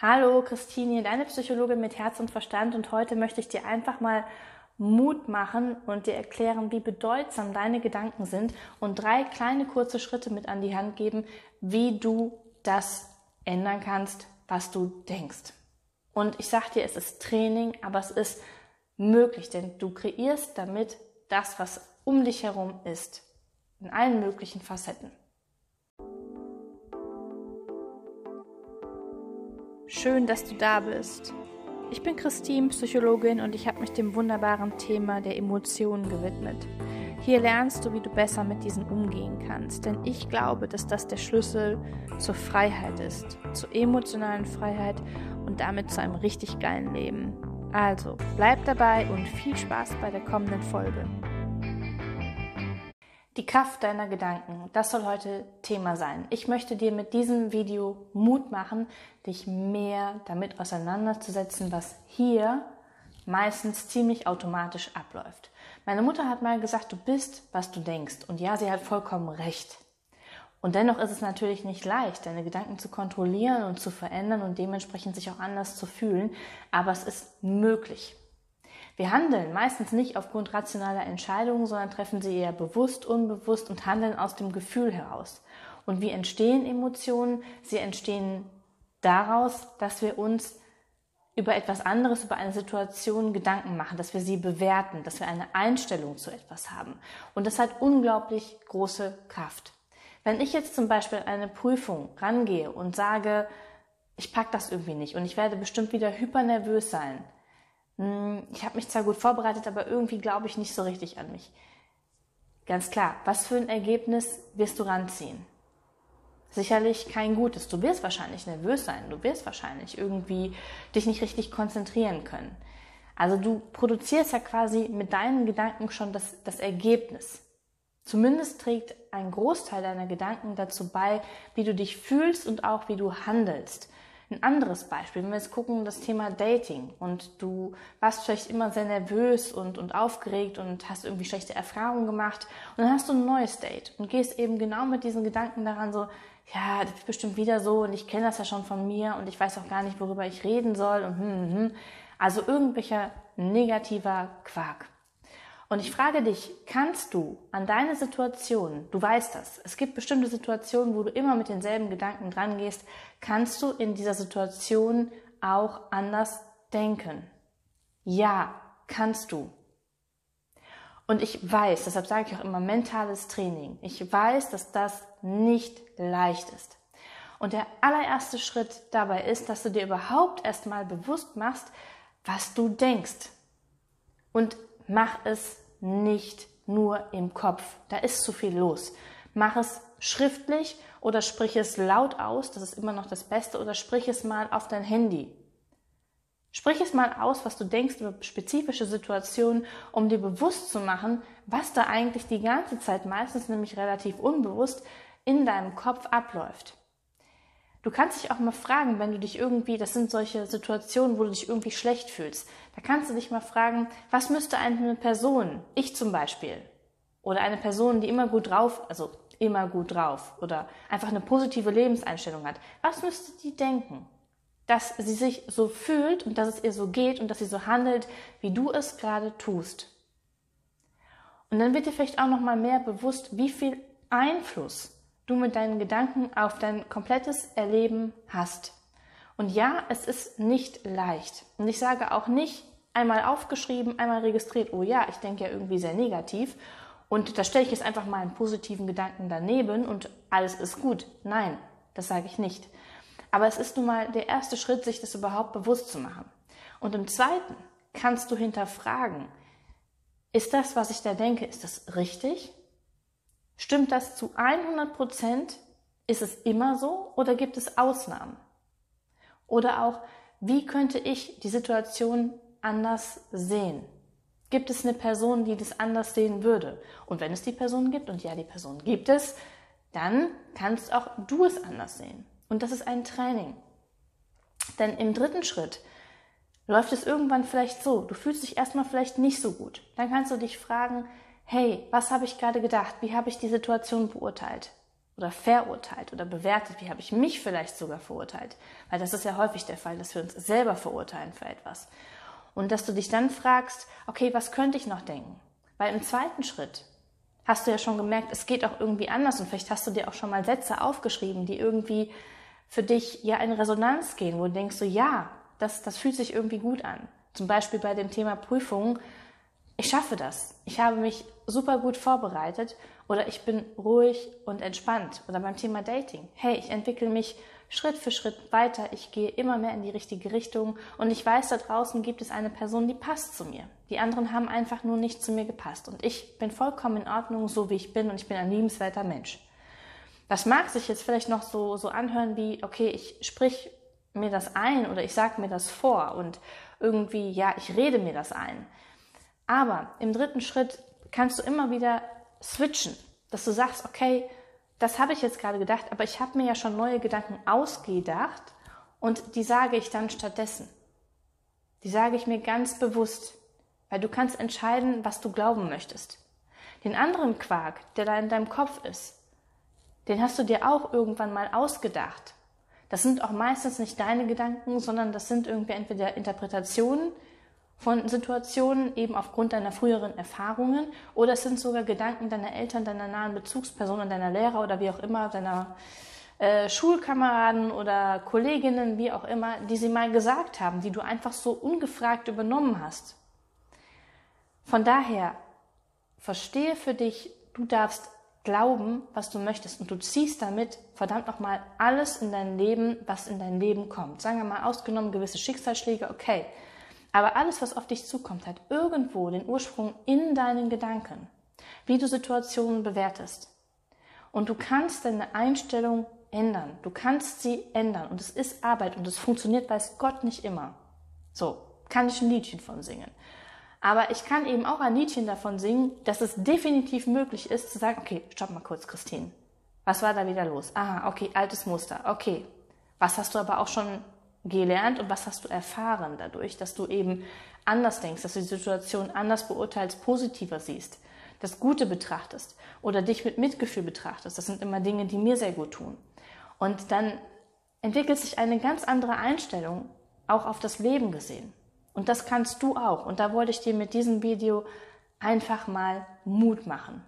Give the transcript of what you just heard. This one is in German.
Hallo, Christine, deine Psychologin mit Herz und Verstand und heute möchte ich dir einfach mal Mut machen und dir erklären, wie bedeutsam deine Gedanken sind und drei kleine kurze Schritte mit an die Hand geben, wie du das ändern kannst, was du denkst. Und ich sag dir, es ist Training, aber es ist möglich, denn du kreierst damit das, was um dich herum ist, in allen möglichen Facetten. Schön, dass du da bist. Ich bin Christine, Psychologin und ich habe mich dem wunderbaren Thema der Emotionen gewidmet. Hier lernst du, wie du besser mit diesen umgehen kannst, denn ich glaube, dass das der Schlüssel zur Freiheit ist, zur emotionalen Freiheit und damit zu einem richtig geilen Leben. Also, bleib dabei und viel Spaß bei der kommenden Folge. Die Kraft deiner Gedanken, das soll heute Thema sein. Ich möchte dir mit diesem Video Mut machen, dich mehr damit auseinanderzusetzen, was hier meistens ziemlich automatisch abläuft. Meine Mutter hat mal gesagt, du bist, was du denkst. Und ja, sie hat vollkommen recht. Und dennoch ist es natürlich nicht leicht, deine Gedanken zu kontrollieren und zu verändern und dementsprechend sich auch anders zu fühlen. Aber es ist möglich. Wir handeln meistens nicht aufgrund rationaler Entscheidungen, sondern treffen sie eher bewusst, unbewusst und handeln aus dem Gefühl heraus. Und wie entstehen Emotionen? Sie entstehen daraus, dass wir uns über etwas anderes, über eine Situation Gedanken machen, dass wir sie bewerten, dass wir eine Einstellung zu etwas haben. Und das hat unglaublich große Kraft. Wenn ich jetzt zum Beispiel eine Prüfung rangehe und sage, ich pack das irgendwie nicht und ich werde bestimmt wieder hypernervös sein, ich habe mich zwar gut vorbereitet, aber irgendwie glaube ich nicht so richtig an mich. Ganz klar, was für ein Ergebnis wirst du ranziehen? Sicherlich kein gutes. Du wirst wahrscheinlich nervös sein. Du wirst wahrscheinlich irgendwie dich nicht richtig konzentrieren können. Also du produzierst ja quasi mit deinen Gedanken schon das, das Ergebnis. Zumindest trägt ein Großteil deiner Gedanken dazu bei, wie du dich fühlst und auch wie du handelst. Ein anderes Beispiel, wenn wir jetzt gucken, das Thema Dating und du warst vielleicht immer sehr nervös und, und aufgeregt und hast irgendwie schlechte Erfahrungen gemacht und dann hast du ein neues Date und gehst eben genau mit diesen Gedanken daran so, ja, das ist bestimmt wieder so und ich kenne das ja schon von mir und ich weiß auch gar nicht, worüber ich reden soll und hm, hm. hm. Also irgendwelcher negativer Quark. Und ich frage dich, kannst du an deine Situation, du weißt das, es gibt bestimmte Situationen, wo du immer mit denselben Gedanken dran gehst, kannst du in dieser Situation auch anders denken? Ja, kannst du. Und ich weiß, deshalb sage ich auch immer mentales Training, ich weiß, dass das nicht leicht ist. Und der allererste Schritt dabei ist, dass du dir überhaupt erstmal bewusst machst, was du denkst. Und mach es nicht nur im Kopf. Da ist zu viel los. Mach es schriftlich oder sprich es laut aus, das ist immer noch das Beste, oder sprich es mal auf dein Handy. Sprich es mal aus, was du denkst über spezifische Situationen, um dir bewusst zu machen, was da eigentlich die ganze Zeit, meistens nämlich relativ unbewusst, in deinem Kopf abläuft. Du kannst dich auch mal fragen, wenn du dich irgendwie, das sind solche Situationen, wo du dich irgendwie schlecht fühlst, da kannst du dich mal fragen, was müsste eine Person, ich zum Beispiel, oder eine Person, die immer gut drauf, also immer gut drauf, oder einfach eine positive Lebenseinstellung hat, was müsste die denken? Dass sie sich so fühlt und dass es ihr so geht und dass sie so handelt, wie du es gerade tust. Und dann wird dir vielleicht auch noch mal mehr bewusst, wie viel Einfluss du mit deinen Gedanken auf dein komplettes Erleben hast. Und ja, es ist nicht leicht. Und ich sage auch nicht einmal aufgeschrieben, einmal registriert, oh ja, ich denke ja irgendwie sehr negativ. Und da stelle ich jetzt einfach mal einen positiven Gedanken daneben und alles ist gut. Nein, das sage ich nicht. Aber es ist nun mal der erste Schritt, sich das überhaupt bewusst zu machen. Und im zweiten kannst du hinterfragen, ist das, was ich da denke, ist das richtig? Stimmt das zu 100 Prozent? Ist es immer so oder gibt es Ausnahmen? Oder auch, wie könnte ich die Situation anders sehen? Gibt es eine Person, die das anders sehen würde? Und wenn es die Person gibt, und ja, die Person gibt es, dann kannst auch du es anders sehen. Und das ist ein Training. Denn im dritten Schritt läuft es irgendwann vielleicht so, du fühlst dich erstmal vielleicht nicht so gut. Dann kannst du dich fragen, hey, was habe ich gerade gedacht? Wie habe ich die Situation beurteilt? oder verurteilt oder bewertet? Wie habe ich mich vielleicht sogar verurteilt? Weil das ist ja häufig der Fall, dass wir uns selber verurteilen für etwas. Und dass du dich dann fragst, okay, was könnte ich noch denken? Weil im zweiten Schritt hast du ja schon gemerkt, es geht auch irgendwie anders und vielleicht hast du dir auch schon mal Sätze aufgeschrieben, die irgendwie für dich ja in Resonanz gehen, wo du denkst so, ja, das, das fühlt sich irgendwie gut an. Zum Beispiel bei dem Thema Prüfung, ich schaffe das. Ich habe mich super gut vorbereitet oder ich bin ruhig und entspannt. Oder beim Thema Dating. Hey, ich entwickle mich Schritt für Schritt weiter. Ich gehe immer mehr in die richtige Richtung und ich weiß, da draußen gibt es eine Person, die passt zu mir. Die anderen haben einfach nur nicht zu mir gepasst und ich bin vollkommen in Ordnung, so wie ich bin und ich bin ein liebenswerter Mensch. Das mag sich jetzt vielleicht noch so, so anhören wie, okay, ich sprich mir das ein oder ich sage mir das vor und irgendwie, ja, ich rede mir das ein. Aber im dritten Schritt kannst du immer wieder switchen, dass du sagst, okay, das habe ich jetzt gerade gedacht, aber ich habe mir ja schon neue Gedanken ausgedacht und die sage ich dann stattdessen. Die sage ich mir ganz bewusst, weil du kannst entscheiden, was du glauben möchtest. Den anderen Quark, der da in deinem Kopf ist, den hast du dir auch irgendwann mal ausgedacht. Das sind auch meistens nicht deine Gedanken, sondern das sind irgendwie entweder Interpretationen von Situationen eben aufgrund deiner früheren Erfahrungen oder es sind sogar Gedanken deiner Eltern, deiner nahen Bezugspersonen, deiner Lehrer oder wie auch immer, deiner äh, Schulkameraden oder Kolleginnen, wie auch immer, die sie mal gesagt haben, die du einfach so ungefragt übernommen hast. Von daher, verstehe für dich, du darfst glauben, was du möchtest und du ziehst damit verdammt nochmal alles in dein Leben, was in dein Leben kommt. Sagen wir mal, ausgenommen gewisse Schicksalsschläge, okay, aber alles, was auf dich zukommt, hat irgendwo den Ursprung in deinen Gedanken, wie du Situationen bewertest. Und du kannst deine Einstellung ändern. Du kannst sie ändern. Und es ist Arbeit und es funktioniert, weiß Gott, nicht immer. So, kann ich ein Liedchen von singen. Aber ich kann eben auch ein Liedchen davon singen, dass es definitiv möglich ist, zu sagen, okay, stopp mal kurz, Christine. Was war da wieder los? Aha, okay, altes Muster. Okay. Was hast du aber auch schon gelernt und was hast du erfahren dadurch, dass du eben anders denkst, dass du die Situation anders beurteilst, positiver siehst, das Gute betrachtest oder dich mit Mitgefühl betrachtest. Das sind immer Dinge, die mir sehr gut tun. Und dann entwickelt sich eine ganz andere Einstellung auch auf das Leben gesehen. Und das kannst du auch. Und da wollte ich dir mit diesem Video einfach mal Mut machen.